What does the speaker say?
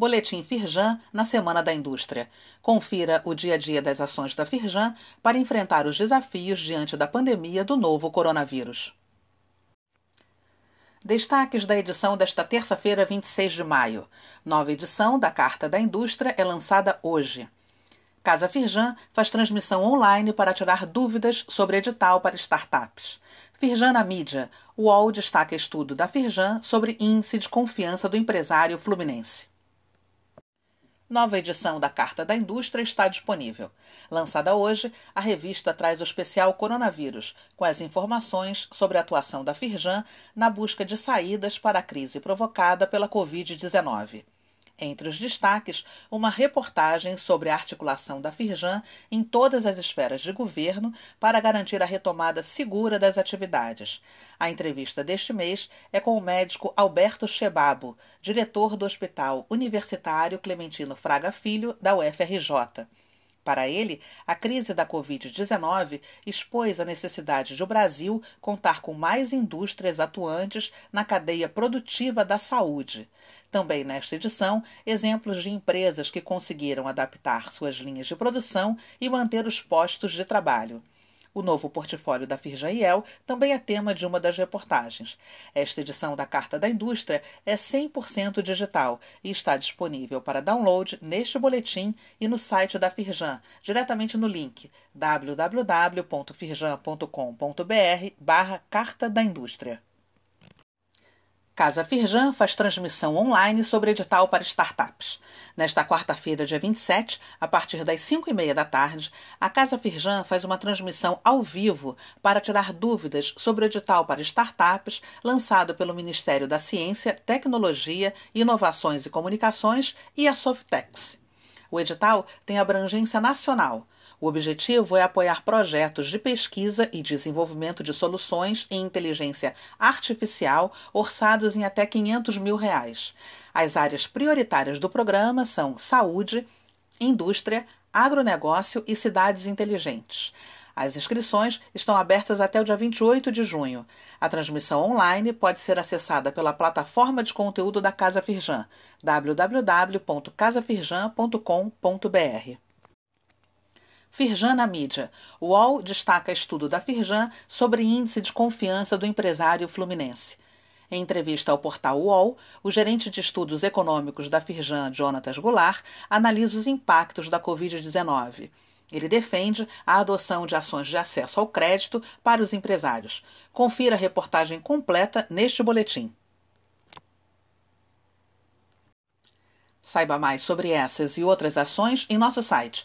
Boletim Firjan na Semana da Indústria. Confira o dia a dia das ações da Firjan para enfrentar os desafios diante da pandemia do novo coronavírus. Destaques da edição desta terça-feira, 26 de maio. Nova edição da Carta da Indústria é lançada hoje. Casa Firjan faz transmissão online para tirar dúvidas sobre edital para startups. Firjan na mídia. O UOL destaca estudo da Firjan sobre índice de confiança do empresário fluminense. Nova edição da Carta da Indústria está disponível. Lançada hoje, a revista traz o especial Coronavírus, com as informações sobre a atuação da Firjan na busca de saídas para a crise provocada pela Covid-19. Entre os destaques, uma reportagem sobre a articulação da Firjan em todas as esferas de governo para garantir a retomada segura das atividades. A entrevista deste mês é com o médico Alberto Chebabo, diretor do Hospital Universitário Clementino Fraga Filho, da UFRJ. Para ele, a crise da Covid-19 expôs a necessidade de o Brasil contar com mais indústrias atuantes na cadeia produtiva da saúde. Também nesta edição, exemplos de empresas que conseguiram adaptar suas linhas de produção e manter os postos de trabalho. O novo portfólio da Firjael também é tema de uma das reportagens. Esta edição da Carta da Indústria é 100% digital e está disponível para download neste boletim e no site da Firjan, diretamente no link www.firjan.com.br barra Carta da Indústria. Casa Firjan faz transmissão online sobre edital para startups. Nesta quarta-feira, dia 27, a partir das 5 e meia da tarde, a Casa Firjan faz uma transmissão ao vivo para tirar dúvidas sobre o edital para startups lançado pelo Ministério da Ciência, Tecnologia, Inovações e Comunicações e a Softex. O edital tem abrangência nacional o objetivo é apoiar projetos de pesquisa e desenvolvimento de soluções em inteligência artificial orçados em até 500 mil reais. As áreas prioritárias do programa são saúde, indústria, agronegócio e cidades inteligentes. As inscrições estão abertas até o dia 28 de junho. A transmissão online pode ser acessada pela plataforma de conteúdo da Casa Firjan, www.casafirjan.com.br. Firjan na mídia. UOL destaca estudo da Firjan sobre índice de confiança do empresário fluminense. Em entrevista ao portal UOL, o gerente de estudos econômicos da Firjan, Jonatas Goulart, analisa os impactos da Covid-19. Ele defende a adoção de ações de acesso ao crédito para os empresários. Confira a reportagem completa neste boletim. Saiba mais sobre essas e outras ações em nosso site